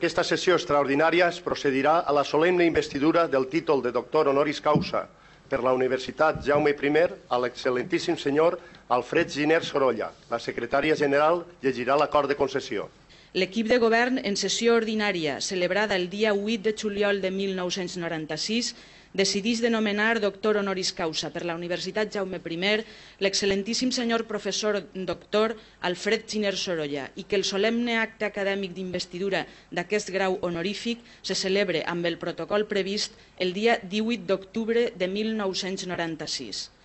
Aquesta sessió extraordinària es procedirà a la solemne investidura del títol de doctor honoris causa per la Universitat Jaume I a l'excel·lentíssim senyor Alfred Giner Sorolla. La secretària general llegirà l'acord de concessió. L'equip de govern, en sessió ordinària celebrada el dia 8 de juliol de 1996, decidís de nomenar doctor honoris causa per la Universitat Jaume I l'excel·lentíssim senyor professor doctor Alfred Giner Sorolla i que el solemne acte acadèmic d'investidura d'aquest grau honorífic se celebre amb el protocol previst el dia 18 d'octubre de 1996.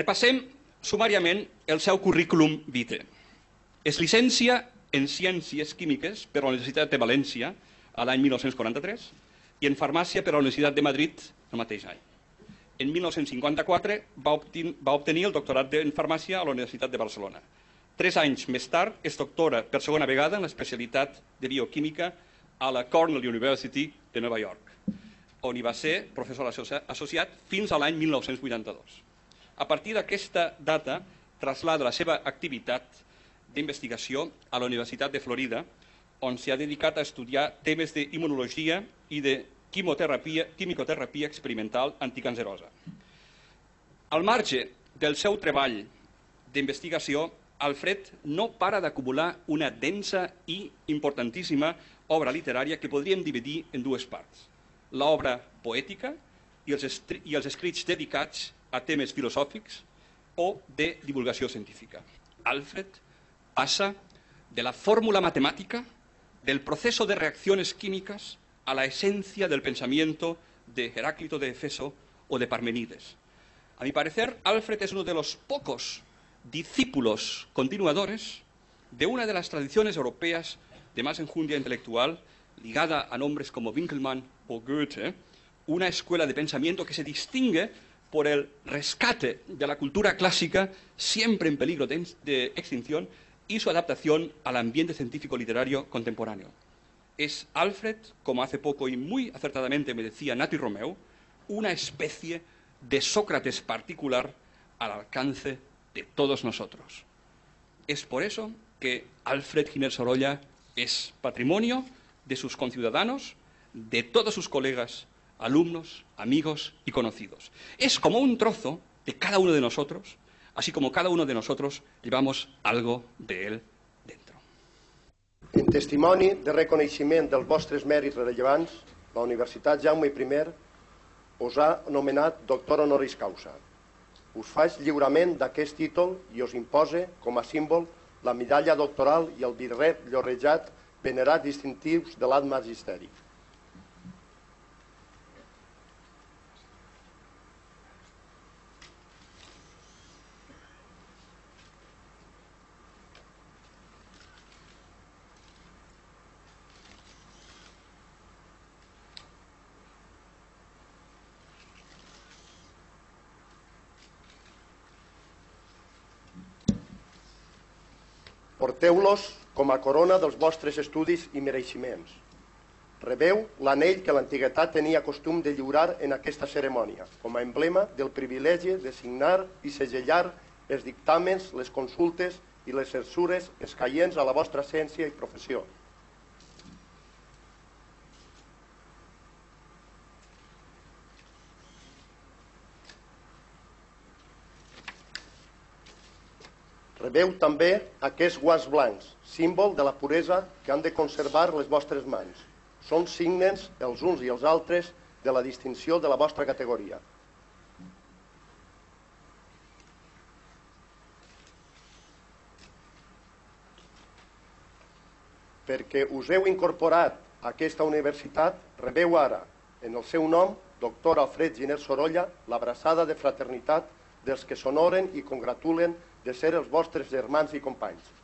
Repassem sumàriament el seu currículum vitae. Es llicencia en Ciències Químiques per la Universitat de València a l'any 1943 i en Farmàcia per la Universitat de Madrid el mateix any. En 1954 va, obtenir, va obtenir el doctorat en Farmàcia a la Universitat de Barcelona. Tres anys més tard és doctora per segona vegada en l'especialitat de bioquímica a la Cornell University de Nova York, on hi va ser professor associat fins a l'any 1982. A partir d'aquesta data, traslada la seva activitat d'investigació a la Universitat de Florida, on s'ha dedicat a estudiar temes d'immunologia i de quimioterapia, quimicoterapia experimental anticancerosa. Al marge del seu treball d'investigació, Alfred no para d'acumular una densa i importantíssima obra literària que podríem dividir en dues parts. L'obra poètica i els, i els escrits dedicats a temes filosòfics o de divulgació científica. Alfred passa de la fórmula matemática, del proceso de reacciones químicas, a la esencia del pensamiento de Heráclito de Efeso o de Parmenides. A mi parecer, Alfred es uno de los pocos discípulos continuadores de una de las tradiciones europeas de más enjundia intelectual, ligada a nombres como Winkelmann o Goethe, una escuela de pensamiento que se distingue por el rescate de la cultura clásica, siempre en peligro de, extinción, y su adaptación al ambiente científico-literario contemporáneo. Es Alfred, como hace poco y muy acertadamente me decía Nati Romeu, una especie de Sócrates particular al alcance de todos nosotros. Es por eso que Alfred Giner Sorolla es patrimonio de sus conciudadanos, de todos sus colegas alumnos, amigos y conocidos. Es como un trozo de cada uno de nosotros, así como cada uno de nosotros llevamos algo de él dentro. En testimoni de reconeixement dels vostres mèrits rellevants, la Universitat Jaume I us ha nomenat doctor honoris causa. Us faig lliurament d'aquest títol i us impose, com a símbol, la medalla doctoral i el birret llorejat venerat distintius de l'art magisteri. Porteu-los com a corona dels vostres estudis i mereixements. Rebeu l'anell que l'antiguitat tenia costum de lliurar en aquesta cerimònia, com a emblema del privilegi de signar i segellar els dictàmens, les consultes i les censures escaients a la vostra ciència i professió. Conserveu també aquests guants blancs, símbol de la puresa que han de conservar les vostres mans. Són signes, els uns i els altres, de la distinció de la vostra categoria. perquè us heu incorporat a aquesta universitat, rebeu ara, en el seu nom, doctor Alfred Giner Sorolla, l'abraçada de fraternitat dels que s'honoren i congratulen de ser els vostres germans i companys.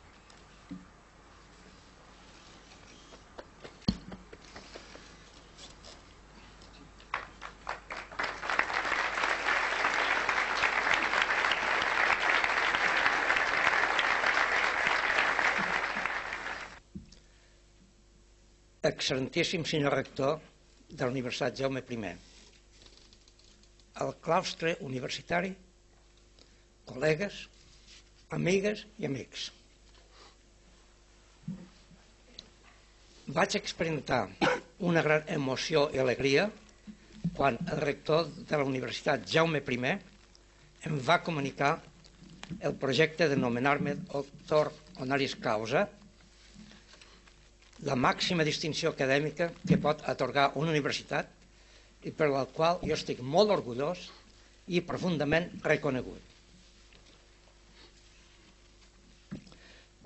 Excelentíssim senyor rector de la Universitat Jaume I, el claustre universitari, col·legues, amigues i amics. Vaig experimentar una gran emoció i alegria quan el rector de la Universitat Jaume I em va comunicar el projecte de nomenar-me doctor honoris causa la màxima distinció acadèmica que pot atorgar una universitat i per la qual jo estic molt orgullós i profundament reconegut.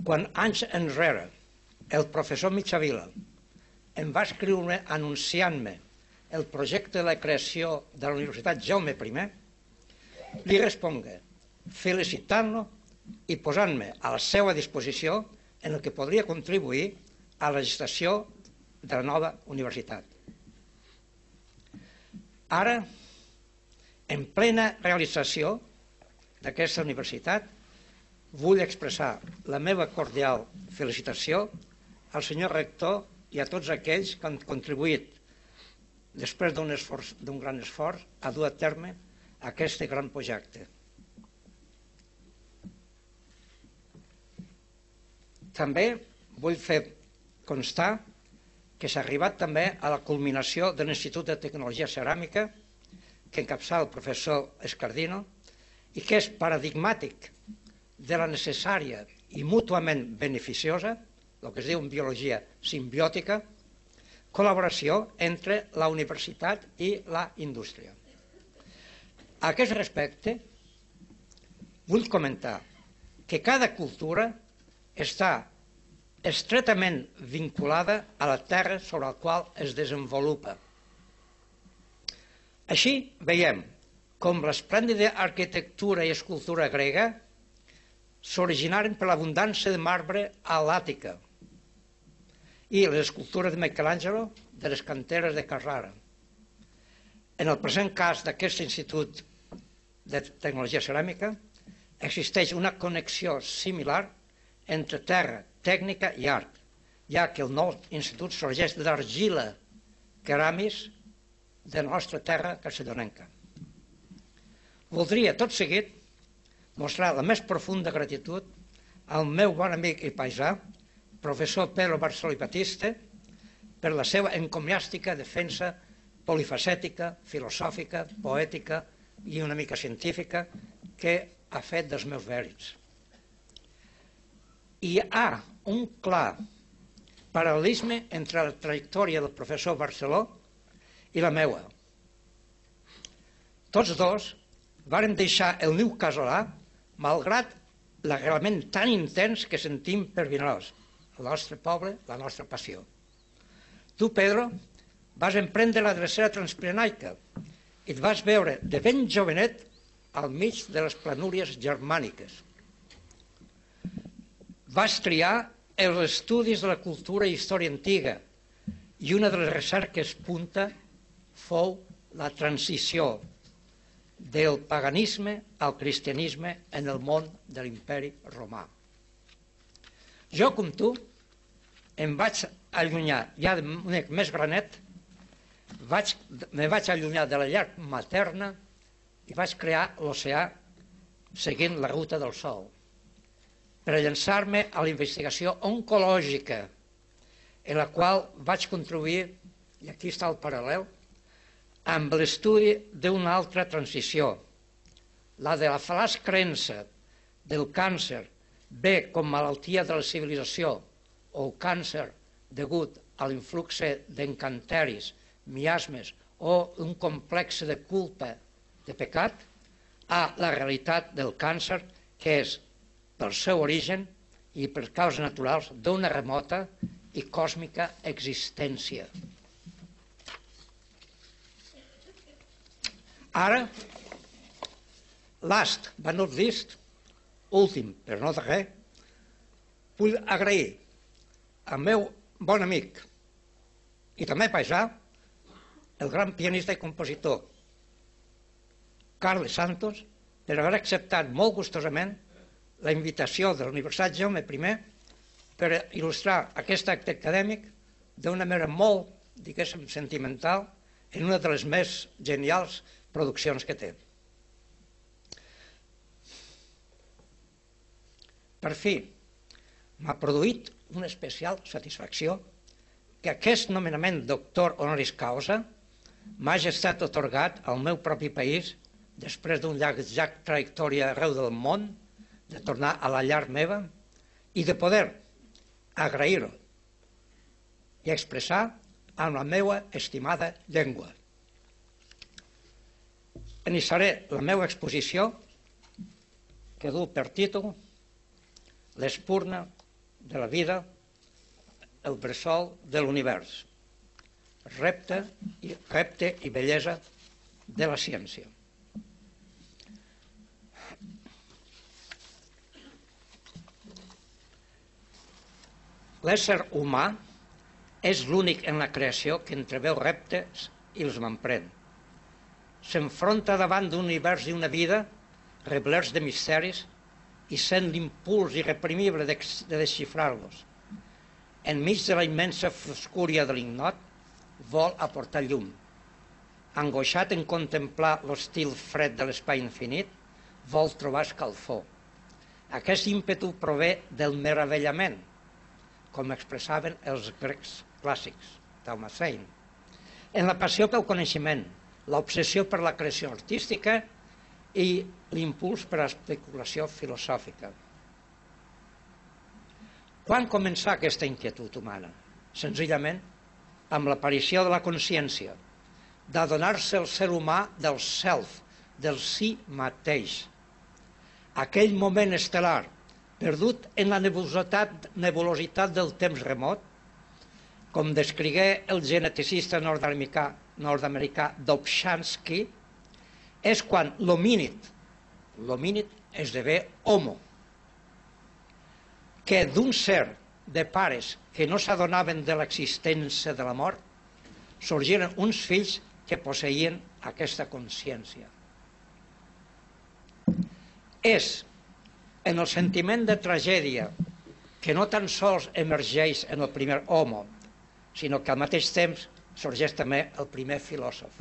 Quan anys enrere el professor Mitjavila em va escriure anunciant-me el projecte de la creació de la Universitat Jaume I, li responga felicitant-lo i posant-me a la seva disposició en el que podria contribuir a la gestació de la nova universitat. Ara, en plena realització d'aquesta universitat, vull expressar la meva cordial felicitació al senyor rector i a tots aquells que han contribuït després d'un esforç d'un gran esforç a dur a terme aquest gran projecte. També vull fer constar que s'ha arribat també a la culminació de l'Institut de Tecnologia Ceràmica que encapçala el professor Escardino i que és paradigmàtic de la necessària i mútuament beneficiosa, el que es diu en biologia simbiòtica, col·laboració entre la universitat i la indústria. A aquest respecte, vull comentar que cada cultura està estretament vinculada a la terra sobre la qual es desenvolupa. Així veiem com l'esplèndida arquitectura i escultura grega s'originaren per l'abundància de marbre a l'Àtica i les escultures de Michelangelo de les canteres de Carrara. En el present cas d'aquest Institut de Tecnologia Ceràmica existeix una connexió similar entre terra, tècnica i art, ja que el nou institut sorgeix d'argila ceramis de la nostra terra castellonenca. Voldria, tot seguit, mostrar la més profunda gratitud al meu bon amic i paisà, professor Pedro Barceló i Batista, per la seva encomiàstica defensa polifacètica, filosòfica, poètica i una mica científica que ha fet dels meus vèrits. Hi ha un clar paral·lelisme entre la trajectòria del professor Barceló i la meua. Tots dos varen deixar el niu casolà malgrat l'agrament tan intens que sentim per Vinaròs, el nostre poble, la nostra passió. Tu, Pedro, vas emprendre la drecera transpirenaica i et vas veure de ben jovenet al mig de les planúries germàniques vas triar els estudis de la cultura i història antiga i una de les recerques punta fou la transició del paganisme al cristianisme en el món de l'imperi romà. Jo, com tu, em vaig allunyar, ja més granet, vaig, me vaig allunyar de la llar materna i vaig crear l'oceà seguint la ruta del sol per llançar-me a la investigació oncològica, en la qual vaig contribuir, i aquí està el paral·lel, amb l'estudi d'una altra transició, la de la fal·laç creença del càncer bé com malaltia de la civilització o càncer degut a l'influx d'encanteris, miasmes o un complex de culpa de pecat, a la realitat del càncer, que és pel seu origen i per causes naturals d'una remota i còsmica existència. Ara, last but not least, últim, però no de res, vull agrair al meu bon amic i també paisà, el gran pianista i compositor Carles Santos, per haver acceptat molt gustosament la invitació de l'Universitat Jaume I per il·lustrar aquest acte acadèmic d'una manera molt, diguéssim, sentimental en una de les més genials produccions que té. Per fi, m'ha produït una especial satisfacció que aquest nomenament doctor honoris causa m'hagi estat otorgat al meu propi país després d'un llarg, llarg trajectòria arreu del món, de tornar a la llar meva i de poder agrair-ho i expressar amb la meva estimada llengua. Iniciaré la meva exposició que du per títol L'espurna de la vida, el bressol de l'univers, repte i, repte i bellesa de la ciència. L'ésser humà és l'únic en la creació que entreveu reptes i els manprèn. S'enfronta davant d'un univers i una vida reblerts de misteris i sent l'impuls irreprimible de, de desxifrar-los. Enmig de la immensa foscúria de l'ignot, vol aportar llum. Angoixat en contemplar l'estil fred de l'espai infinit, vol trobar escalfor. Aquest ímpetu prové del meravellament, com expressaven els grecs clàssics, Talmacein. En la passió pel coneixement, l'obsessió per la creació artística i l'impuls per a l'especulació filosòfica. Quan començà aquesta inquietud humana? Senzillament amb l'aparició de la consciència, d'adonar-se el ser humà del self, del si mateix. Aquell moment estel·lar perdut en la nebulositat, nebulositat del temps remot, com descrigué el geneticista nord-americà nord Dobzhansky, és quan l'homínid, l'homínid esdevé homo, que d'un ser de pares que no s'adonaven de l'existència de la mort, sorgiren uns fills que posseïen aquesta consciència. És en el sentiment de tragèdia que no tan sols emergeix en el primer home, sinó que al mateix temps sorgeix també el primer filòsof.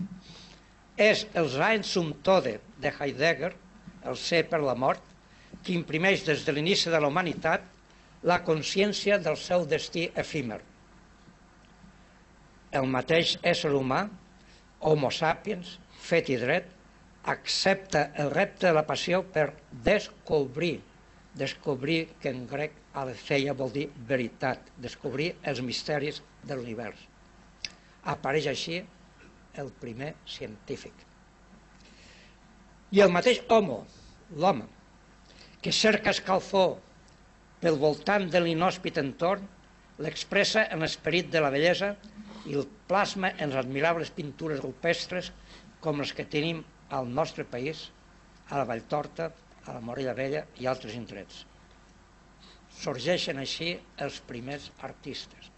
És el Sein zum Tode de Heidegger, el ser per la mort, que imprimeix des de l'inici de la humanitat la consciència del seu destí efímer. El mateix ésser humà, homo sapiens, fet i dret, accepta el repte de la passió per descobrir descobrir que en grec aletheia vol dir veritat, descobrir els misteris de l'univers. Apareix així el primer científic. I el mateix homo, l'home, que cerca escalfor pel voltant de l'inhòspit entorn, l'expressa en l'esperit de la bellesa i el plasma en les admirables pintures rupestres com les que tenim al nostre país, a la Valltorta, a la Morella Vella i altres indrets. Sorgeixen així els primers artistes.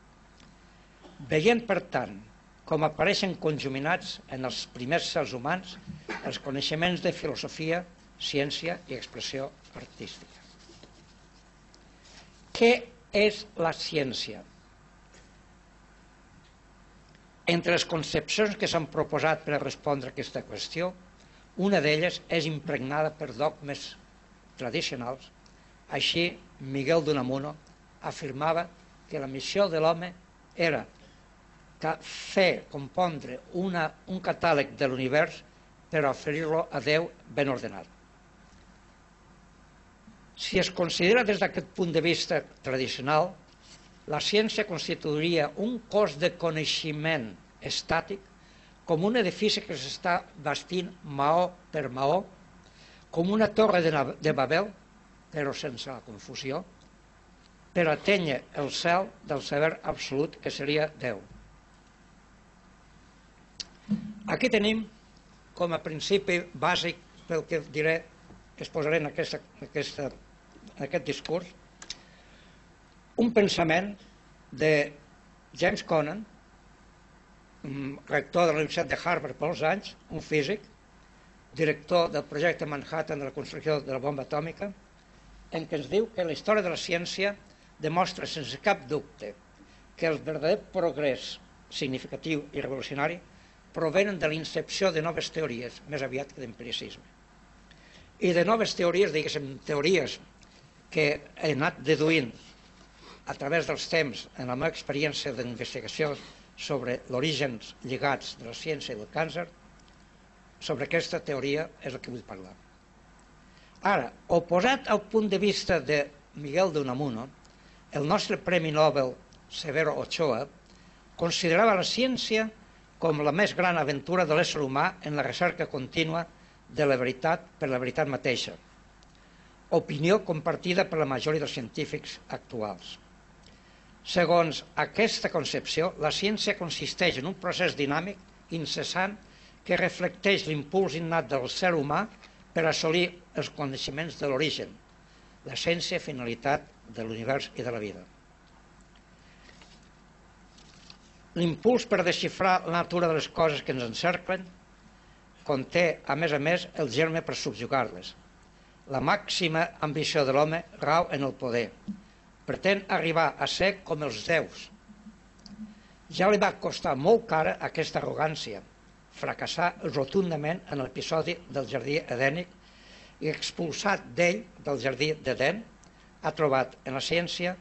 Veient, per tant, com apareixen conjuminats en els primers sers humans els coneixements de filosofia, ciència i expressió artística. Què és la ciència? Entre les concepcions que s'han proposat per a respondre a aquesta qüestió, una d'elles és impregnada per dogmes tradicionals. Així, Miguel d'Unamuno afirmava que la missió de l'home era fer compondre una, un catàleg de l'univers per oferir-lo a Déu ben ordenat. Si es considera des d'aquest punt de vista tradicional, la ciència constituiria un cos de coneixement estàtic com un edifici que s'està bastint maó per maó, com una torre de, de Babel, però sense la confusió, per atènyer el cel del saber absolut que seria Déu. Aquí tenim com a principi bàsic pel que diré, es posaré en, aquesta, aquesta, en aquest discurs, un pensament de James Conant, rector de la Universitat de Harvard per molts anys, un físic, director del projecte Manhattan de la construcció de la bomba atòmica, en què ens diu que la història de la ciència demostra sense cap dubte que el verdader progrés significatiu i revolucionari provenen de l'incepció de noves teories, més aviat que d'empiricisme. I de noves teories, diguéssim, teories que he anat deduint a través dels temps en la meva experiència d'investigació sobre l'orígens lligats de la ciència i del càncer, sobre aquesta teoria és el que vull parlar. Ara, oposat al punt de vista de Miguel de Unamuno, el nostre Premi Nobel Severo Ochoa considerava la ciència com la més gran aventura de l'ésser humà en la recerca contínua de la veritat per la veritat mateixa. Opinió compartida per la majoria dels científics actuals. Segons aquesta concepció, la ciència consisteix en un procés dinàmic, incessant, que reflecteix l'impuls innat del ser humà per assolir els coneixements de l'origen, l'essència i finalitat de l'univers i de la vida. L'impuls per desxifrar la natura de les coses que ens encerclen conté, a més a més, el germe per subjugar-les. La màxima ambició de l'home rau en el poder. Pretén arribar a ser com els déus. Ja li va costar molt cara aquesta arrogància, fracassar rotundament en l'episodi del jardí edènic i expulsat d'ell, del jardí d'Eden, ha trobat en la ciència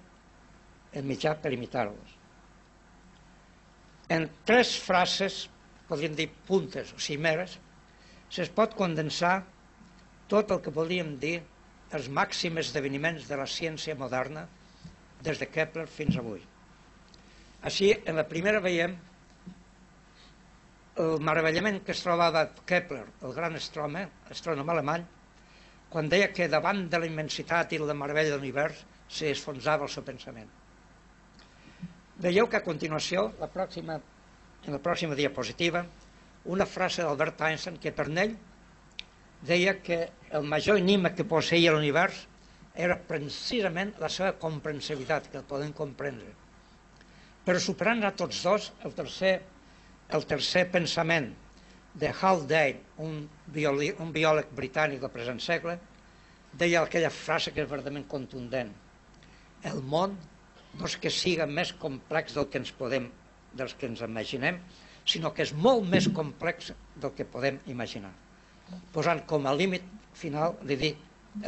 el mitjà per imitar-los. En tres frases, podríem dir puntes o cimeres, se's pot condensar tot el que podríem dir els màxims esdeveniments de la ciència moderna des de Kepler fins avui. Així, en la primera veiem el meravellament que es trobava Kepler, el gran astrònom, astrònom alemany, quan deia que davant de la immensitat i la meravella de l'univers s'esfonsava el seu pensament. Veieu que a continuació, la pròxima, en la pròxima diapositiva, una frase d'Albert Einstein que per ell deia que el major enigma que posseïa l'univers era precisament la seva comprensibilitat, que el podem comprendre. Però superant a tots dos, el tercer, el tercer pensament de Haldane, un, bioli, un biòleg britànic del present segle, deia aquella frase que és verdament contundent. El món no és que siga més complex del que ens podem, dels que ens imaginem, sinó que és molt més complex del que podem imaginar. Posant com a límit final, li dic,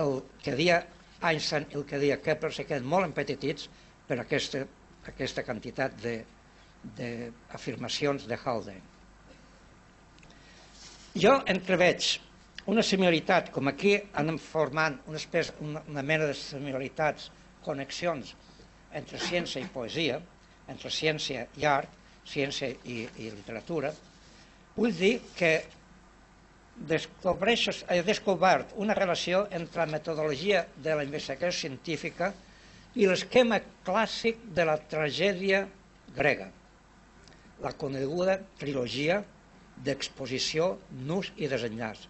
el que dia Einstein i el que dia Kepler se queden molt empetitits per aquesta, aquesta quantitat d'afirmacions de, de Haldane. Jo entreveig una similaritat, com aquí anem formant una, espècie, una, una mena de similaritats, connexions entre ciència i poesia, entre ciència i art, ciència i, i literatura, vull dir que he descobert una relació entre la metodologia de la investigació científica i l'esquema clàssic de la tragèdia grega, la coneguda trilogia d'exposició, nus i desenllaç.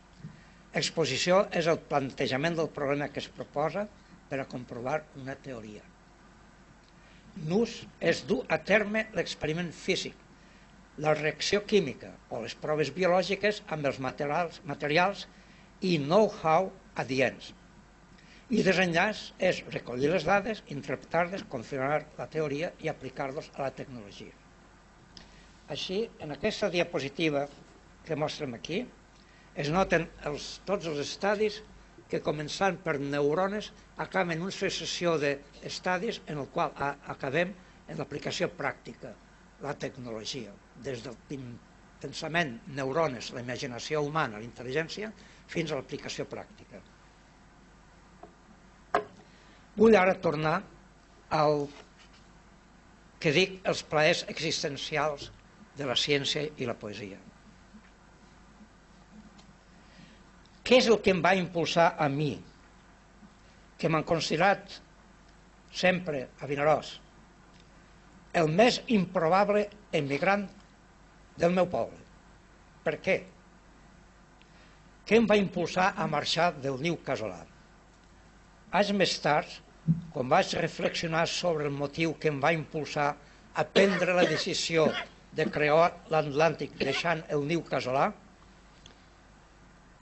Exposició és el plantejament del problema que es proposa per a comprovar una teoria. Nus és dur a terme l'experiment físic, la reacció química o les proves biològiques amb els materials, materials i know-how adients. I desenllaç és recollir les dades, interpretar-les, confirmar la teoria i aplicar-los a la tecnologia. Així, en aquesta diapositiva que mostrem aquí, es noten els, tots els estadis que començant per neurones acaben una successió d'estadis en el qual acabem en l'aplicació pràctica, la tecnologia, des del pensament, neurones, la imaginació humana, la intel·ligència, fins a l'aplicació pràctica. Vull ara tornar al que dic els plaers existencials de la ciència i la poesia. Què és el que em va impulsar a mi, que m'han considerat sempre a Vinaròs, el més improbable emigrant del meu poble. Per què? Què em va impulsar a marxar del Niu Casolà? Anys més tard, quan vaig reflexionar sobre el motiu que em va impulsar a prendre la decisió de crear l'Atlàntic deixant el Niu Casolà,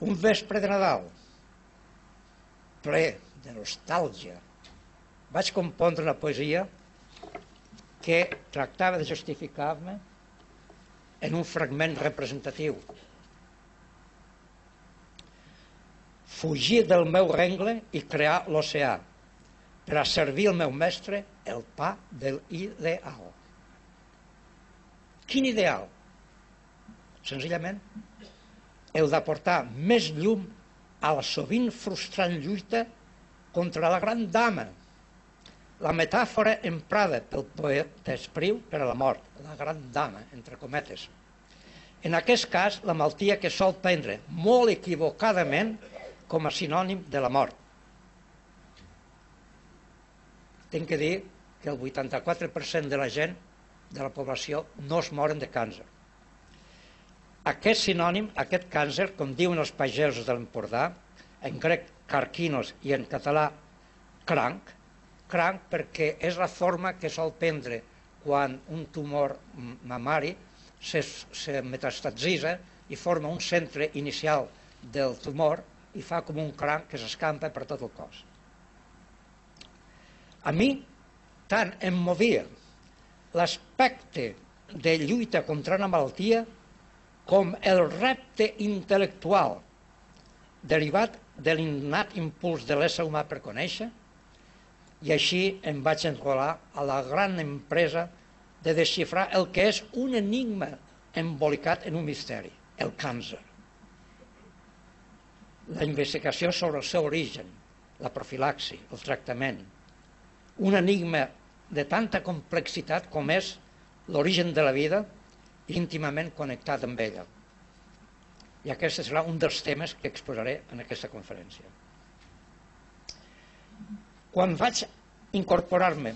un vespre de Nadal, ple de nostàlgia, vaig compondre una poesia que tractava de justificar-me en un fragment representatiu. Fugir del meu rengle i crear l'oceà per a servir el meu mestre el pa del ideal. Quin ideal? Senzillament el d'aportar més llum a la sovint frustrant lluita contra la gran dama, la metàfora emprada pel poeta Espriu per a la mort, la gran dama, entre cometes. En aquest cas, la maltia que sol prendre molt equivocadament com a sinònim de la mort. Tinc que dir que el 84% de la gent de la població no es moren de càncer. Aquest sinònim, aquest càncer, com diuen els pagesos de l'Empordà, en grec carquinos i en català cranc, cranc perquè és la forma que sol prendre quan un tumor mamari se, se metastatitza i forma un centre inicial del tumor i fa com un cranc que s'escampa per tot el cos. A mi tant em movia l'aspecte de lluita contra una malaltia com el repte intel·lectual derivat de l'innat impuls de l'ésser humà per conèixer i així em vaig enrolar a la gran empresa de desxifrar el que és un enigma embolicat en un misteri, el càncer. La investigació sobre el seu origen, la profilaxi, el tractament, un enigma de tanta complexitat com és l'origen de la vida íntimament connectat amb ella. I aquest serà un dels temes que exposaré en aquesta conferència. Quan vaig incorporar-me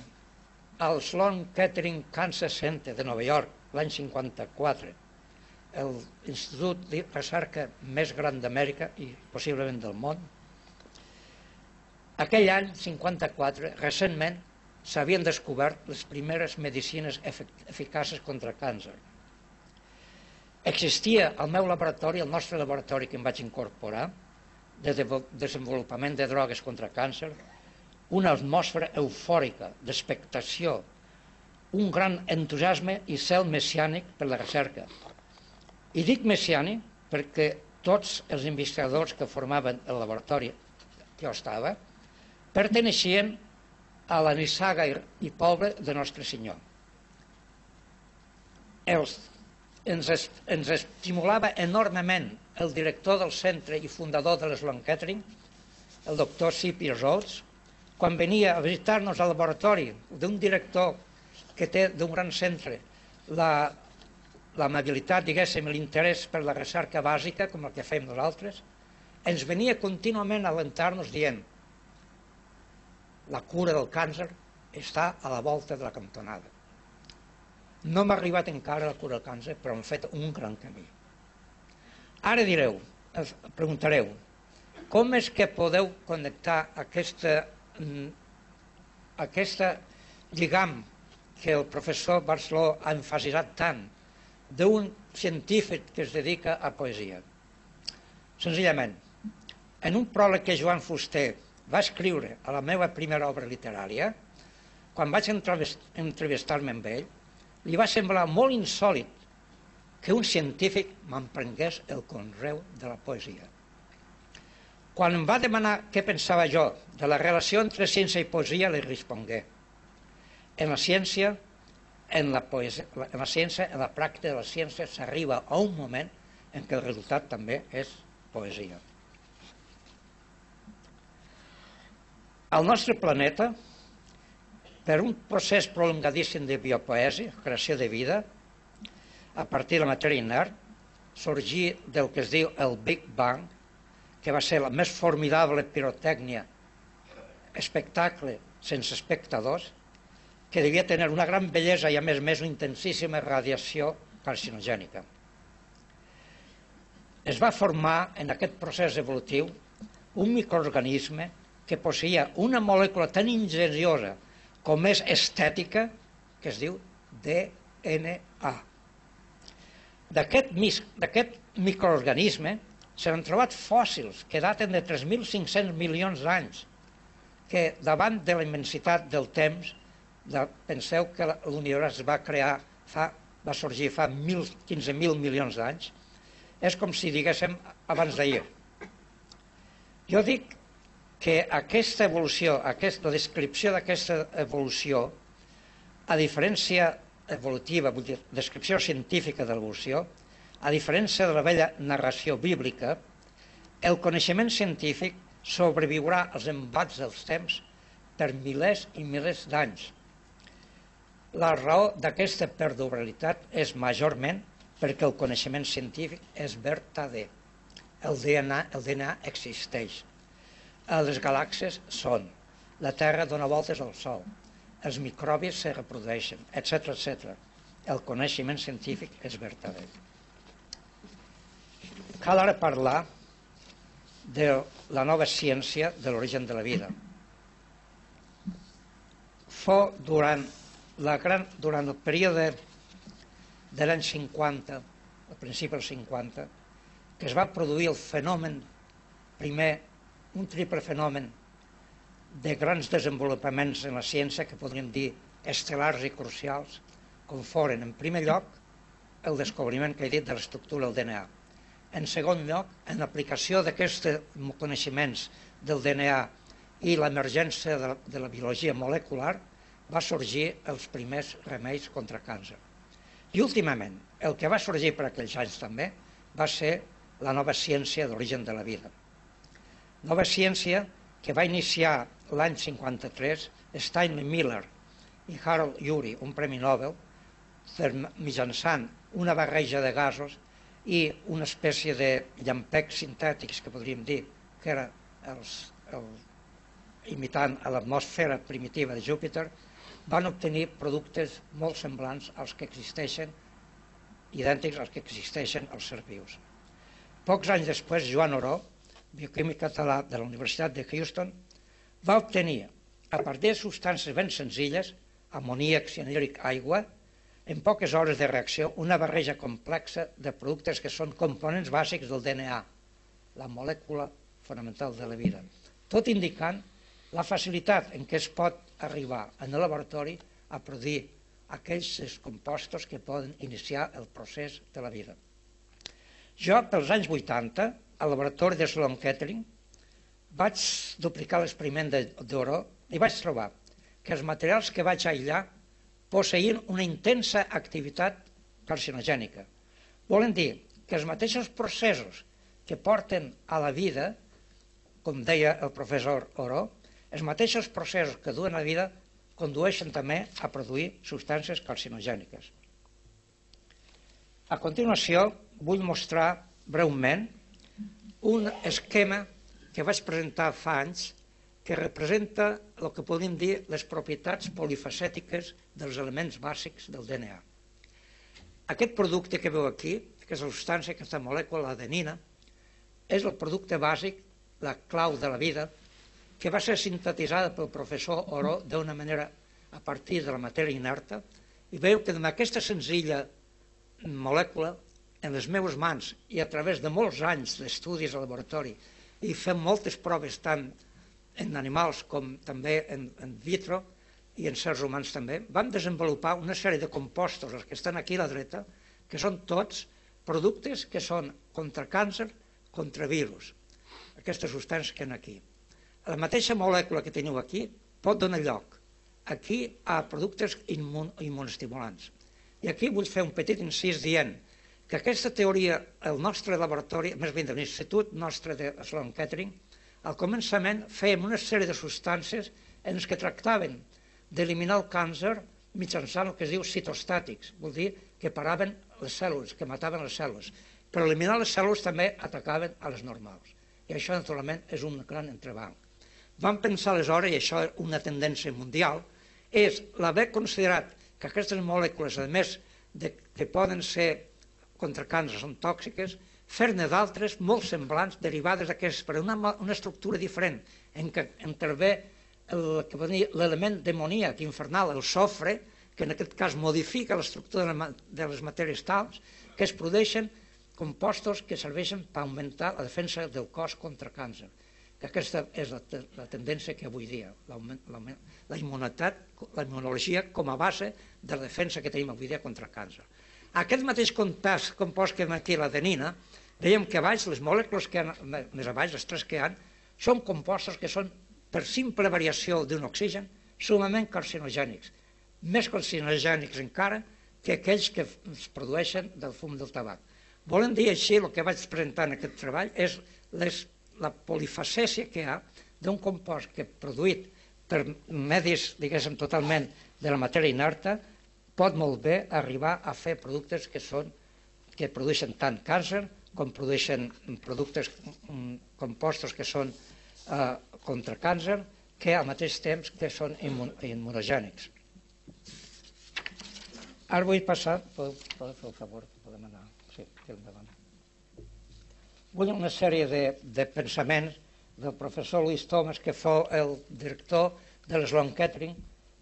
al Sloan Kettering Cancer Center de Nova York l'any 54, l'institut de recerca més gran d'Amèrica i possiblement del món, aquell any, 54, recentment, s'havien descobert les primeres medicines eficaces contra càncer. Existia al meu laboratori, al nostre laboratori que em vaig incorporar, de desenvolupament de drogues contra càncer, una atmosfera eufòrica d'expectació, un gran entusiasme i cel messiànic per la recerca. I dic messiànic perquè tots els investigadors que formaven el laboratori que jo estava perteneixien a la nissaga i poble de Nostre Senyor. Els, ens, ens estimulava enormement el director del centre i fundador de l'Slan Catering, el doctor C.P. Rhodes, quan venia a visitar-nos al laboratori d'un director que té d'un gran centre la, l'amabilitat, diguéssim, l'interès per la recerca bàsica, com el que fem nosaltres, ens venia contínuament a alentar-nos dient la cura del càncer està a la volta de la cantonada. No m'ha arribat encara la cura del càncer, però hem fet un gran camí. Ara direu, preguntareu, com és que podeu connectar aquesta, mm, aquesta lligam que el professor Barceló ha enfasitzat tant d'un científic que es dedica a poesia? Senzillament, en un pròleg que Joan Fuster va escriure a la meva primera obra literària, quan vaig entrevistar-me amb ell, li va semblar molt insòlid que un científic m'emprengués el conreu de la poesia. Quan em va demanar què pensava jo de la relació entre ciència i poesia, li respongué. En la ciència, en la, poesia, en la ciència, en la pràctica de la ciència, s'arriba a un moment en què el resultat també és poesia. Al nostre planeta, per un procés prolongadíssim de biopoèsia, creació de vida, a partir de la matèria inert, sorgí del que es diu el Big Bang, que va ser la més formidable pirotècnia, espectacle sense espectadors, que devia tenir una gran bellesa i a més més una intensíssima radiació carcinogènica. Es va formar en aquest procés evolutiu un microorganisme que posseïa una molècula tan ingeniosa com és estètica que es diu DNA. D'aquest microorganisme s'han trobat fòssils que daten de 3.500 milions d'anys, que davant de la immensitat del temps, de, penseu que l'univers va crear, fa, va sorgir fa 15.000 milions d'anys, és com si diguéssim abans d'ahir. Jo dic que aquesta evolució, aquesta, la descripció d'aquesta evolució, a diferència evolutiva, vull dir, descripció científica de l'evolució, a diferència de la vella narració bíblica, el coneixement científic sobreviurà als embats dels temps per milers i milers d'anys. La raó d'aquesta perdurabilitat és majorment perquè el coneixement científic és vertader. El DNA, el DNA existeix. Les galàxies són. La Terra dona voltes al Sol. Els microbis se reprodueixen, etc etc. El coneixement científic és vertader. Cal ara parlar de la nova ciència de l'origen de la vida. Fou durant, la gran, durant el període de l'any 50, al principi dels 50, que es va produir el fenomen, primer, un triple fenomen de grans desenvolupaments en la ciència, que podríem dir estel·lars i crucials, com foren, en primer lloc, el descobriment que he dit de l'estructura del DNA. En segon lloc, en l'aplicació d'aquests coneixements del DNA i l'emergència de, de la biologia molecular, va sorgir els primers remeis contra càncer. I últimament, el que va sorgir per aquells anys també va ser la nova ciència d'origen de la vida. Nova ciència que va iniciar l'any 53 Stanley Miller i Harold Urey, un premi Nobel, mitjançant una barreja de gasos i una espècie de llampecs sintètics, que podríem dir que era els, el, imitant a l'atmosfera primitiva de Júpiter, van obtenir productes molt semblants als que existeixen, idèntics als que existeixen als ser vius. Pocs anys després, Joan Oró, bioquímic català de la Universitat de Houston, va obtenir, a partir de substàncies ben senzilles, amoníac, cianhídric, aigua, en poques hores de reacció, una barreja complexa de productes que són components bàsics del DNA, la molècula fonamental de la vida. Tot indicant la facilitat en què es pot arribar en el laboratori a produir aquells compostos que poden iniciar el procés de la vida. Jo, pels anys 80, al laboratori de Sloan Kettering, vaig duplicar l'experiment d'oro i vaig trobar que els materials que vaig aïllar posseïen una intensa activitat carcinogènica. Volen dir que els mateixos processos que porten a la vida, com deia el professor Oro, els mateixos processos que duen a la vida condueixen també a produir substàncies carcinogèniques. A continuació, vull mostrar breument un esquema que vaig presentar fa anys que representa el que podem dir les propietats polifacètiques dels elements bàsics del DNA. Aquest producte que veu aquí, que és la substància, aquesta molècula, l'adenina, és el producte bàsic, la clau de la vida, que va ser sintetitzada pel professor Oro d'una manera a partir de la matèria inerta i veieu que amb aquesta senzilla molècula en les meves mans i a través de molts anys d'estudis al laboratori i fent moltes proves tant en animals com també en, en vitro i en sers humans també, vam desenvolupar una sèrie de compostos, els que estan aquí a la dreta, que són tots productes que són contra càncer, contra virus, aquestes substàncies que han aquí la mateixa molècula que teniu aquí pot donar lloc aquí a productes immun, immunostimulants. I aquí vull fer un petit incís dient que aquesta teoria, el nostre laboratori, més ben de l'Institut nostre de Sloan Kettering, al començament fèiem una sèrie de substàncies en les que tractaven d'eliminar el càncer mitjançant el que es diu citostàtics, vol dir que paraven les cèl·lules, que mataven les cèl·lules. Per eliminar les cèl·lules també atacaven a les normals. I això, naturalment, és un gran entrebanc. Vam pensar aleshores, i això és una tendència mundial, és l'haver considerat que aquestes molècules, a més de, que poden ser contra càncer, són tòxiques, fer-ne d'altres molt semblants, derivades d'aquestes, però una, una estructura diferent, en què intervé l'element demoníac infernal, el sofre, que en aquest cas modifica l'estructura de les matèries tals, que es produeixen compostos que serveixen per augmentar la defensa del cos contra càncer. Que aquesta és la, la tendència que avui dia, la, immunitat, la immunologia com a base de la defensa que tenim avui dia contra càncer. Aquest mateix compost, compost que aquí l'adenina, veiem que a baix les molècules que han, més a baix, les tres que hi ha, són compostos que són, per simple variació d'un oxigen, sumament carcinogènics, més carcinogènics encara que aquells que es produeixen del fum del tabac. Volem dir així, el que vaig presentar en aquest treball és les, la polifacèsia que hi ha d'un compost que produït per medis, diguéssim, totalment de la matèria inerta, pot molt bé arribar a fer productes que són que produeixen tant càncer com produeixen productes mm, compostos que són eh, contra càncer que al mateix temps que són immunogènics. Ara vull passar, podeu, podeu fer el favor, podem anar. Sí, endavant. Vull una sèrie de, de pensaments del professor Luis Thomas, que fou el director de l'Sloan Kettering,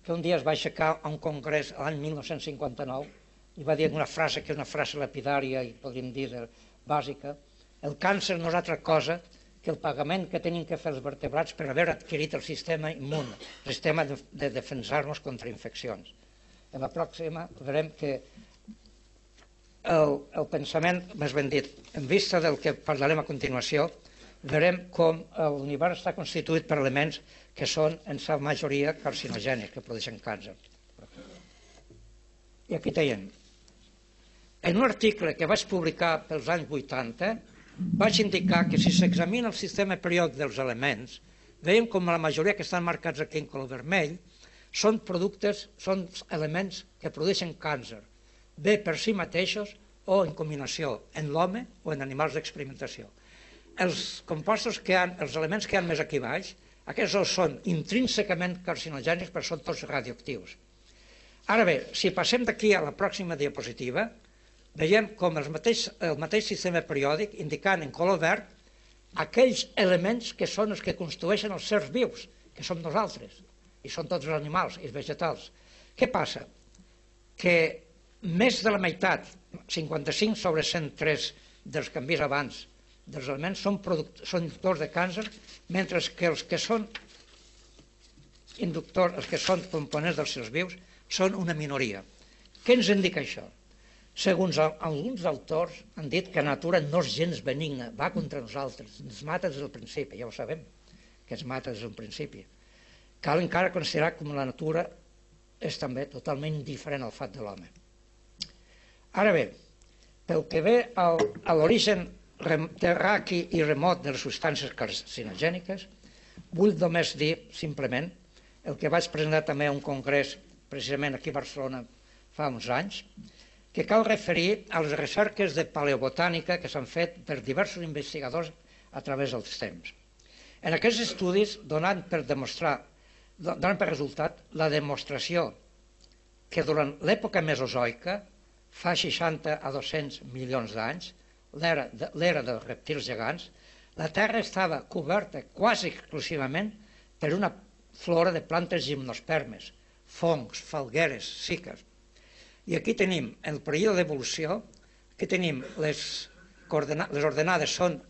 que un dia es va aixecar a un congrés l'any 1959 i va dir una frase que és una frase lapidària i podríem dir bàsica, el càncer no és altra cosa que el pagament que tenim que fer els vertebrats per haver adquirit el sistema immun, el sistema de, de defensar-nos contra infeccions. En la pròxima veurem que el, el pensament, més ben dit, en vista del que parlarem a continuació, veurem com l'univers està constituït per elements que són, en sa majoria, carcinogènics, que produeixen càncer. I aquí teiem. En un article que vaig publicar pels anys 80, vaig indicar que si s'examina el sistema periòdic dels elements, veiem com la majoria que estan marcats aquí en color vermell són productes, són elements que produeixen càncer, bé per si mateixos o en combinació en l'home o en animals d'experimentació. Els compostos que han, els elements que han més aquí baix, aquests són intrínsecament carcinogènics però són tots radioactius. Ara bé, si passem d'aquí a la pròxima diapositiva, veiem com el mateix, el mateix sistema periòdic indicant en color verd aquells elements que són els que construeixen els sers vius, que som nosaltres, i són tots els animals i els vegetals. Què passa? Que més de la meitat, 55 sobre 103 dels que hem vist abans, dels aliments són, són inductors de càncer, mentre que els que són inductors, els que són components dels seus vius, són una minoria. Què ens indica això? Segons alguns autors han dit que la natura no és gens benigna, va contra nosaltres, ens mata des del principi, ja ho sabem, que ens mata des del principi. Cal encara considerar com la natura és també totalment indiferent al fat de l'home. Ara bé, pel que ve al, a l'origen terraqui i remot de les substàncies carcinogèniques, vull només dir, simplement, el que vaig presentar també a un congrés, precisament aquí a Barcelona, fa uns anys, que cal referir a les recerques de paleobotànica que s'han fet per diversos investigadors a través dels temps. En aquests estudis, donant per demostrar, donant per resultat la demostració que durant l'època mesozoica fa 60 a 200 milions d'anys, l'era de, dels reptils gegants, la Terra estava coberta quasi exclusivament per una flora de plantes gimnospermes, fongs, falgueres, ciques. I aquí tenim el període d'evolució, aquí tenim les, les ordenades són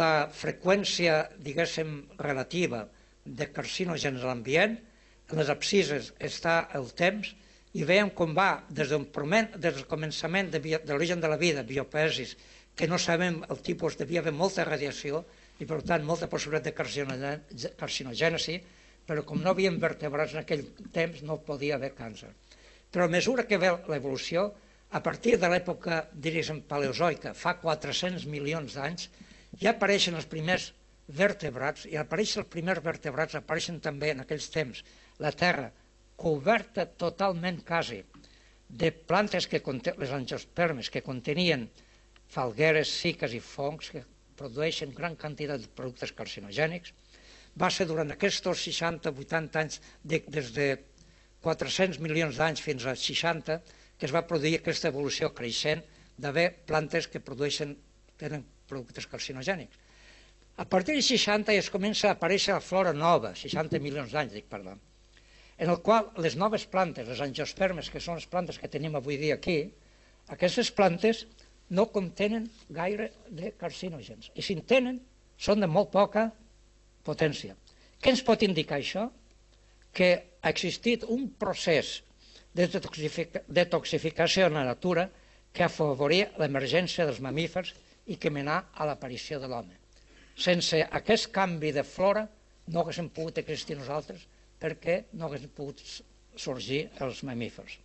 la freqüència, diguéssim, relativa de carcinogens a l'ambient, en les abscisses està el temps, i veiem com va des del, des del començament de, de l'origen de la vida, biopesis, que no sabem el tipus, devia haver molta radiació i per tant molta possibilitat de carcinogènesi, però com no havien vertebrats en aquell temps no podia haver càncer. Però a mesura que ve l'evolució, a partir de l'època, diríem, paleozoica, fa 400 milions d'anys, ja apareixen els primers vertebrats, i apareixen els primers vertebrats, apareixen també en aquells temps la Terra, coberta totalment quasi de plantes que les angiospermes que contenien falgueres, ciques i fongs que produeixen gran quantitat de productes carcinogènics, va ser durant aquests 60-80 anys, de, des de 400 milions d'anys fins a 60, que es va produir aquesta evolució creixent d'haver plantes que produeixen, tenen productes carcinogènics. A partir de 60 es comença a aparèixer la flora nova, 60 milions d'anys, dic, perdó, en el qual les noves plantes, les angiospermes, que són les plantes que tenim avui dia aquí, aquestes plantes no contenen gaire de carcinògens. I si en tenen, són de molt poca potència. Què ens pot indicar això? Que ha existit un procés de detoxificació en la natura que afavoria l'emergència dels mamífers i que menà a l'aparició de l'home. Sense aquest canvi de flora no haguéssim pogut existir nosaltres perquè no haguessin pogut sorgir els mamífers.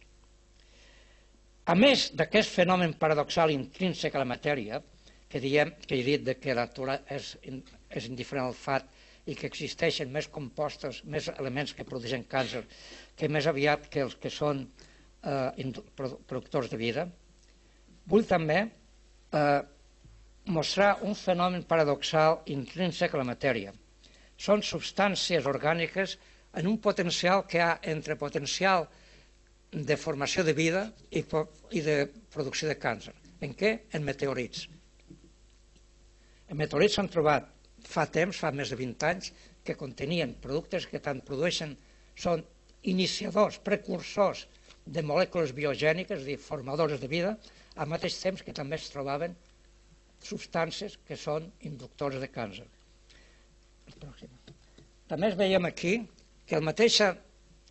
A més d'aquest fenomen paradoxal intrínsec a la matèria, que, diem, que he dit de que la natura és, és indiferent al fat i que existeixen més compostos, més elements que produeixen càncer, que més aviat que els que són eh, productors de vida, vull també eh, mostrar un fenomen paradoxal intrínsec a la matèria. Són substàncies orgàniques en un potencial que hi ha entre potencial de formació de vida i, i de producció de càncer. En què? En meteorits. En meteorits s'han trobat fa temps, fa més de 20 anys, que contenien productes que tant produeixen, són iniciadors, precursors de molècules biogèniques, és dir, formadores de vida, al mateix temps que també es trobaven substàncies que són inductores de càncer. També es veiem aquí que la mateixa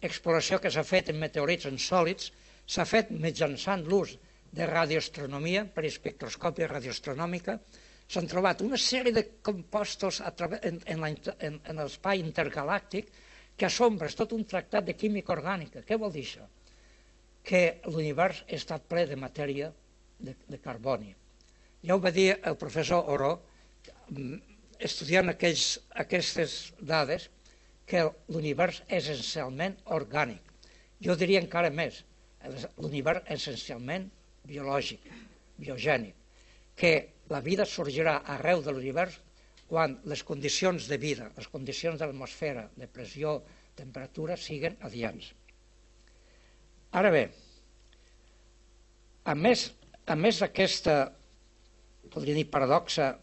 exploració que s'ha fet en meteorits en sòlids s'ha fet mitjançant l'ús de radioastronomia per espectroscòpia radioastronòmica. S'han trobat una sèrie de compostos en, en, l'espai intergalàctic que assombres tot un tractat de química orgànica. Què vol dir això? Que l'univers està ple de matèria de, de carboni. Ja ho va dir el professor Oro, mm, estudiant aquells, aquestes dades, que l'univers és essencialment orgànic. Jo diria encara més, l'univers essencialment biològic, biogènic, que la vida sorgirà arreu de l'univers quan les condicions de vida, les condicions de l'atmosfera, de pressió, temperatura, siguen adients. Ara bé, a més, a més d'aquesta, podria dir, paradoxa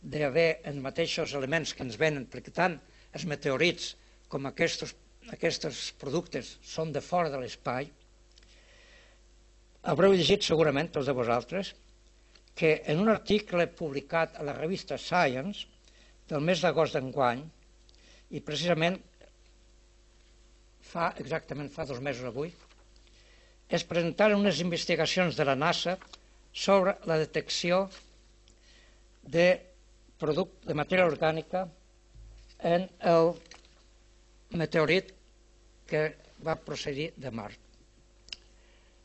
d'haver en mateixos elements que ens venen, perquè tant els meteorits com aquests, aquests productes són de fora de l'espai, haureu llegit segurament, tots de vosaltres, que en un article publicat a la revista Science del mes d'agost d'enguany, i precisament fa exactament fa dos mesos avui, es presentaren unes investigacions de la NASA sobre la detecció de, producte, de matèria orgànica en el meteorit que va procedir de Mart.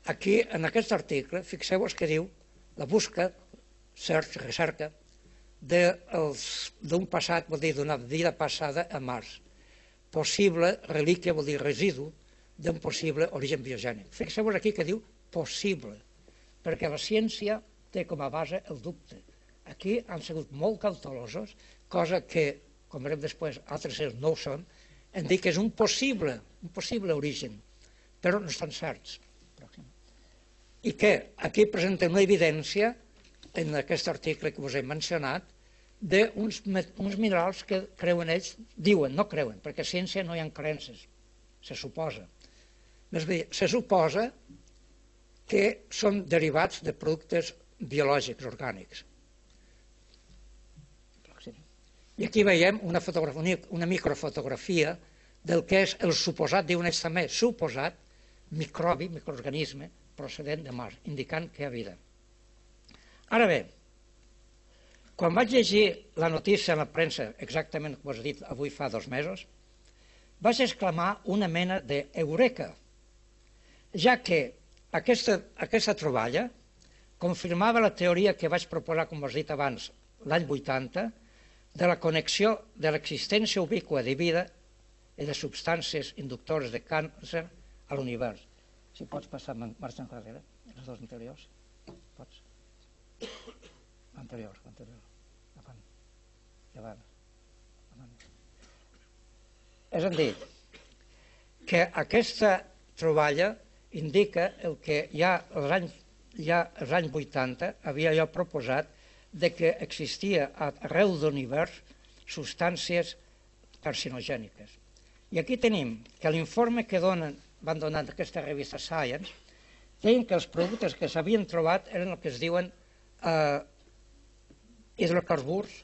Aquí, en aquest article, fixeu-vos que diu la busca, search, recerca, d'un passat, vol dir d'una vida passada a Mars. Possible relíquia vol dir residu d'un possible origen biogènic. Fixeu-vos aquí que diu possible, perquè la ciència té com a base el dubte. Aquí han sigut molt cautelosos, cosa que, com veurem després, altres no ho són, en dir que és un possible, un possible origen, però no estan certs. I que aquí presenta una evidència, en aquest article que us he mencionat, d'uns uns minerals que creuen ells, diuen, no creuen, perquè a ciència no hi ha creences, se suposa. Més bé, se suposa que són derivats de productes biològics, orgànics. I aquí veiem una, una microfotografia del que és el suposat, diuen ells també, suposat microbi, microorganisme procedent de Mars, indicant que hi ha vida. Ara bé, quan vaig llegir la notícia en la premsa, exactament com us he dit avui fa dos mesos, vaig exclamar una mena d'eureka, ja que aquesta, aquesta troballa confirmava la teoria que vaig proposar, com us he dit abans, l'any 80, de la connexió de l'existència ubíqua de vida i de substàncies inductores de càncer a l'univers. Si pots passar marxa enrere, les dues anteriors. Pots? Anterior, anterior. Avant. I avant. avant. És a dir, que aquesta troballa indica el que ja als anys, ja als anys 80 havia jo proposat de que existia arreu de l'univers substàncies carcinogèniques. I aquí tenim que l'informe que donen, van donar d'aquesta revista Science deien que els productes que s'havien trobat eren el que es diuen eh, hidrocarburs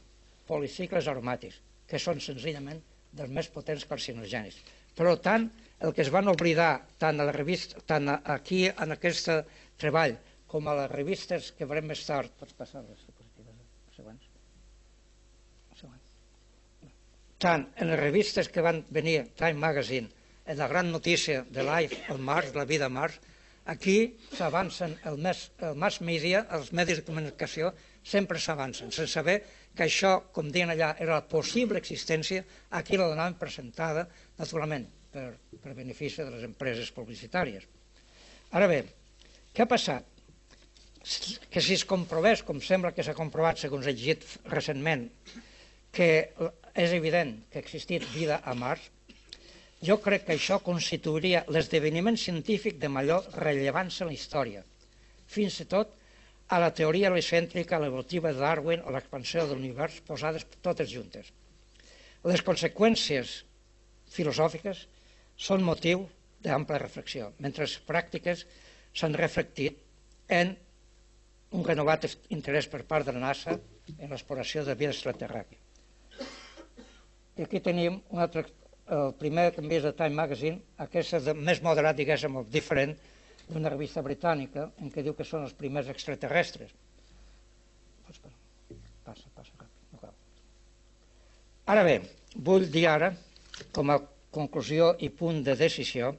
policicles aromàtics, que són senzillament dels més potents carcinogènics. Per tant, el que es van oblidar tant a la revista, tant aquí en aquest treball com a les revistes que veurem més tard, pots passar Tant en les revistes que van venir, Time Magazine, en la gran notícia de Life al Mars, la vida a Mars, aquí s'avancen el, més, el mass media, els medis de comunicació, sempre s'avancen, sense saber que això, com diuen allà, era la possible existència, aquí la donaven presentada, naturalment, per, per benefici de les empreses publicitàries. Ara bé, què ha passat? Que si es comprovés, com sembla que s'ha comprovat segons he llegit recentment, que és evident que ha existit vida a Mars, jo crec que això constituiria l'esdeveniment científic de major rellevància en la història, fins i tot a la teoria heliocèntrica, l'evolutiva de Darwin o l'expansió de l'univers posades totes juntes. Les conseqüències filosòfiques són motiu d'ampla reflexió, mentre les pràctiques s'han reflectit en un renovat interès per part de la NASA en l'exploració de vida extraterràquia. I aquí tenim un altre, el primer també és de Time Magazine, aquest és de, més moderat, diguéssim, diferent, d'una revista britànica en què diu que són els primers extraterrestres. Passa, passa ràpid, no cal. Ara bé, vull dir ara, com a conclusió i punt de decisió,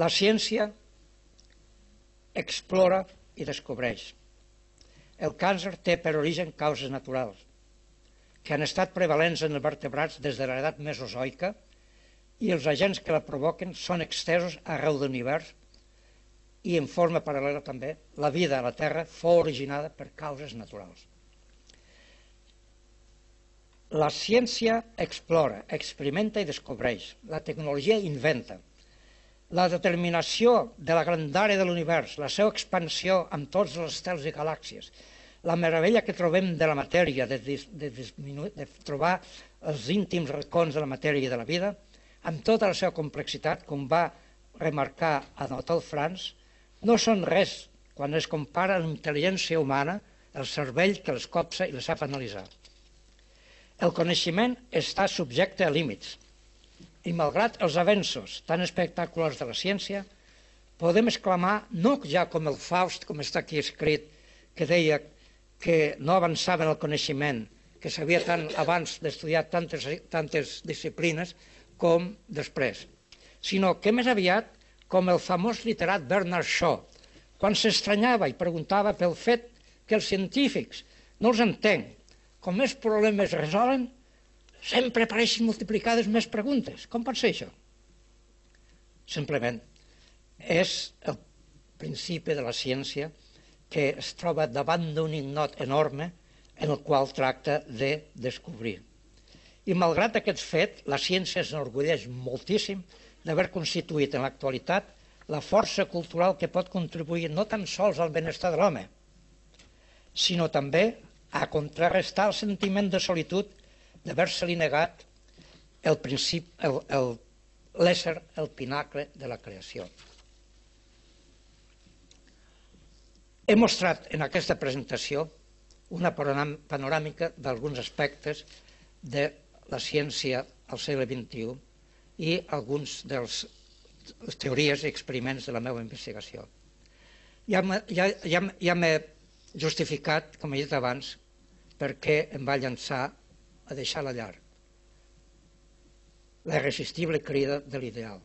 la ciència explora i descobreix. El càncer té per origen causes naturals, que han estat prevalents en els vertebrats des de l'edat mesozoica i els agents que la provoquen són extesos arreu de l'univers i en forma paral·lela també la vida a la Terra fou originada per causes naturals. La ciència explora, experimenta i descobreix. La tecnologia inventa. La determinació de la grandària de l'univers, la seva expansió amb tots els estels i galàxies, la meravella que trobem de la matèria, de, de, de, de trobar els íntims racons de la matèria i de la vida, amb tota la seva complexitat, com va remarcar Anatole France, no són res quan es compara amb l'intel·ligència humana, el cervell que les copsa i les sap analitzar. El coneixement està subjecte a límits i malgrat els avenços tan espectaculars de la ciència, podem exclamar, no ja com el Faust, com està aquí escrit, que deia que no avançava en el coneixement, que sabia tant abans d'estudiar tantes, tantes disciplines com després, sinó que més aviat com el famós literat Bernard Shaw, quan s'estranyava i preguntava pel fet que els científics no els entenc com més problemes resolen, sempre apareixen multiplicades més preguntes. Com pot ser això? Simplement és el principi de la ciència que es troba davant d'un ignot enorme en el qual tracta de descobrir. I malgrat aquest fet, la ciència s'enorgulleix moltíssim d'haver constituït en l'actualitat la força cultural que pot contribuir no tan sols al benestar de l'home, sinó també a contrarrestar el sentiment de solitud d'haver-se-li negat el principi, el, el, l'ésser el pinacle de la creació. He mostrat en aquesta presentació una panoràmica d'alguns aspectes de la ciència al segle XXI i alguns dels teories i experiments de la meva investigació. Ja, ja, ja, ja m'he justificat, com he dit abans, per què em va llançar a deixar la llar. La irresistible crida de l'ideal.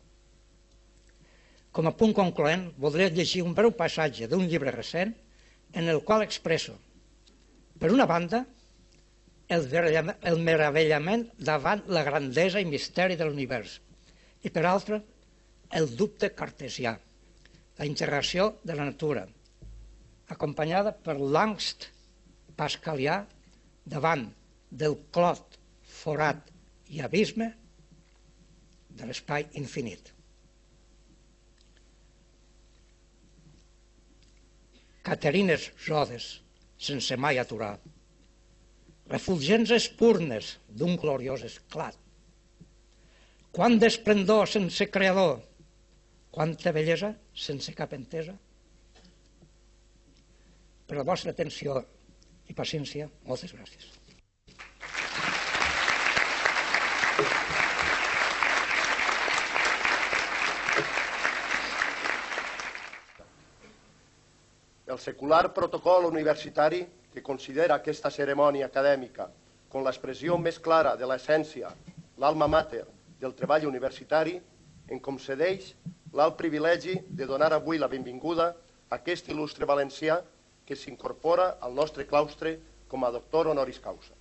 Com a punt concloent, voldria llegir un breu passatge d'un llibre recent en el qual expresso, per una banda, el, el meravellament davant la grandesa i misteri de l'univers i per altra, el dubte cartesià, la integració de la natura, acompanyada per l'angst pascalià davant del clot, forat i abisme de l'espai infinit. Caterines rodes, sense mai aturar, refulgents espurnes d'un gloriós esclat. Quant d'esplendor sense creador, quanta bellesa sense cap entesa. Per la vostra atenció i paciència, moltes gràcies. El secular protocol universitari que considera aquesta cerimònia acadèmica com l'expressió més clara de l'essència, l'alma mater del treball universitari, en concedeix l'alt privilegi de donar avui la benvinguda a aquest il·lustre valencià que s'incorpora al nostre claustre com a doctor honoris causa.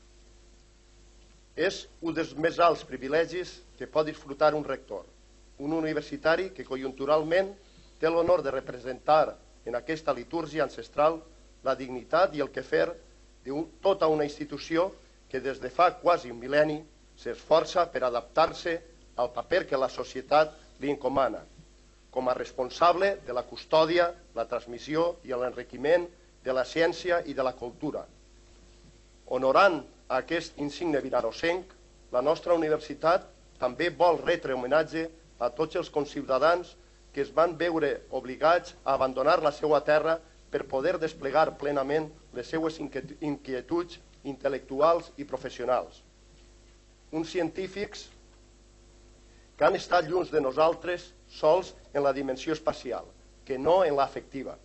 És un dels més alts privilegis que pot disfrutar un rector, un universitari que conjunturalment té l'honor de representar en aquesta litúrgia ancestral la dignitat i el que fer de tota una institució que des de fa quasi un mil·lenni s'esforça per adaptar-se al paper que la societat li encomana, com a responsable de la custòdia, la transmissió i l'enriquiment de la ciència i de la cultura. Honorant aquest insigne vinarosenc, la nostra universitat també vol retre homenatge a tots els conciutadans que es van veure obligats a abandonar la seva terra per poder desplegar plenament les seues inquietuds intel·lectuals i professionals. Uns científics que han estat lluny de nosaltres sols en la dimensió espacial, que no en l'afectiva.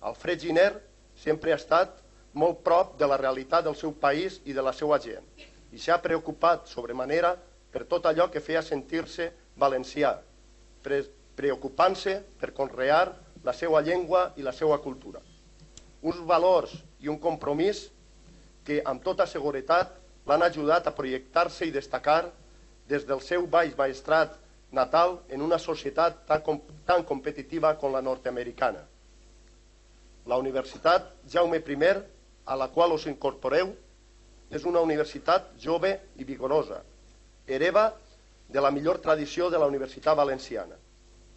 Alfred Giner sempre ha estat molt prop de la realitat del seu país i de la seva gent i s'ha preocupat sobremanera per tot allò que feia sentir-se valencià, preocupant-se per conrear la seva llengua i la seva cultura. Uns valors i un compromís que amb tota seguretat l'han ajudat a projectar-se i destacar des del seu baix maestrat natal en una societat tan, com, tan competitiva com la nord-americana. La Universitat Jaume I, a la qual us incorporeu, és una universitat jove i vigorosa, hereva de la millor tradició de la Universitat Valenciana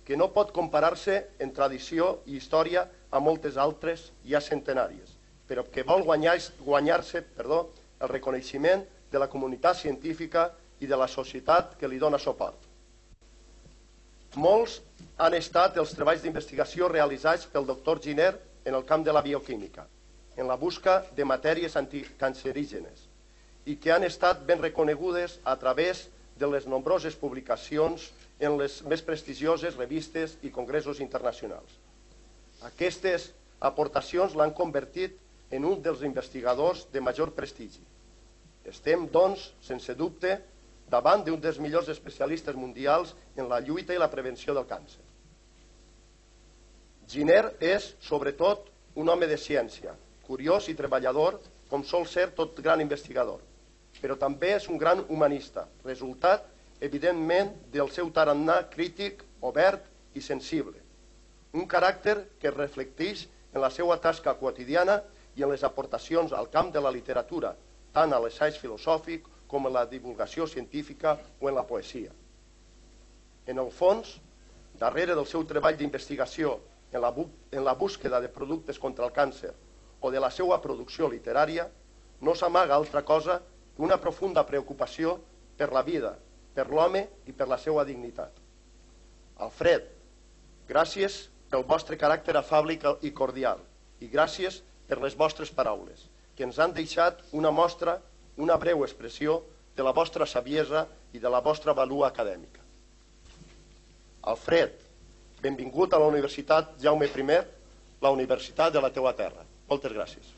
que no pot comparar-se en tradició i història a moltes altres ja centenàries, però que vol guanyar-se guanyar perdó, el reconeixement de la comunitat científica i de la societat que li dona suport. Molts han estat els treballs d'investigació realitzats pel doctor Giner en el camp de la bioquímica, en la busca de matèries anticancerígenes, i que han estat ben reconegudes a través de les nombroses publicacions en les més prestigioses revistes i congressos internacionals. Aquestes aportacions l'han convertit en un dels investigadors de major prestigi. Estem, doncs, sense dubte, davant d'un dels millors especialistes mundials en la lluita i la prevenció del càncer. Giner és, sobretot, un home de ciència, curiós i treballador, com sol ser tot gran investigador, però també és un gran humanista, resultat evidentment, del seu tarannà crític, obert i sensible. Un caràcter que reflecteix en la seva tasca quotidiana i en les aportacions al camp de la literatura, tant a l'assaig filosòfic com en la divulgació científica o en la poesia. En el fons, darrere del seu treball d'investigació en, la en la búsqueda de productes contra el càncer o de la seva producció literària, no s'amaga altra cosa que una profunda preocupació per la vida, per l'home i per la seva dignitat. Alfred, gràcies pel vostre caràcter afable i cordial i gràcies per les vostres paraules, que ens han deixat una mostra, una breu expressió de la vostra saviesa i de la vostra valua acadèmica. Alfred, benvingut a la Universitat Jaume I, la universitat de la teua terra. Moltes gràcies.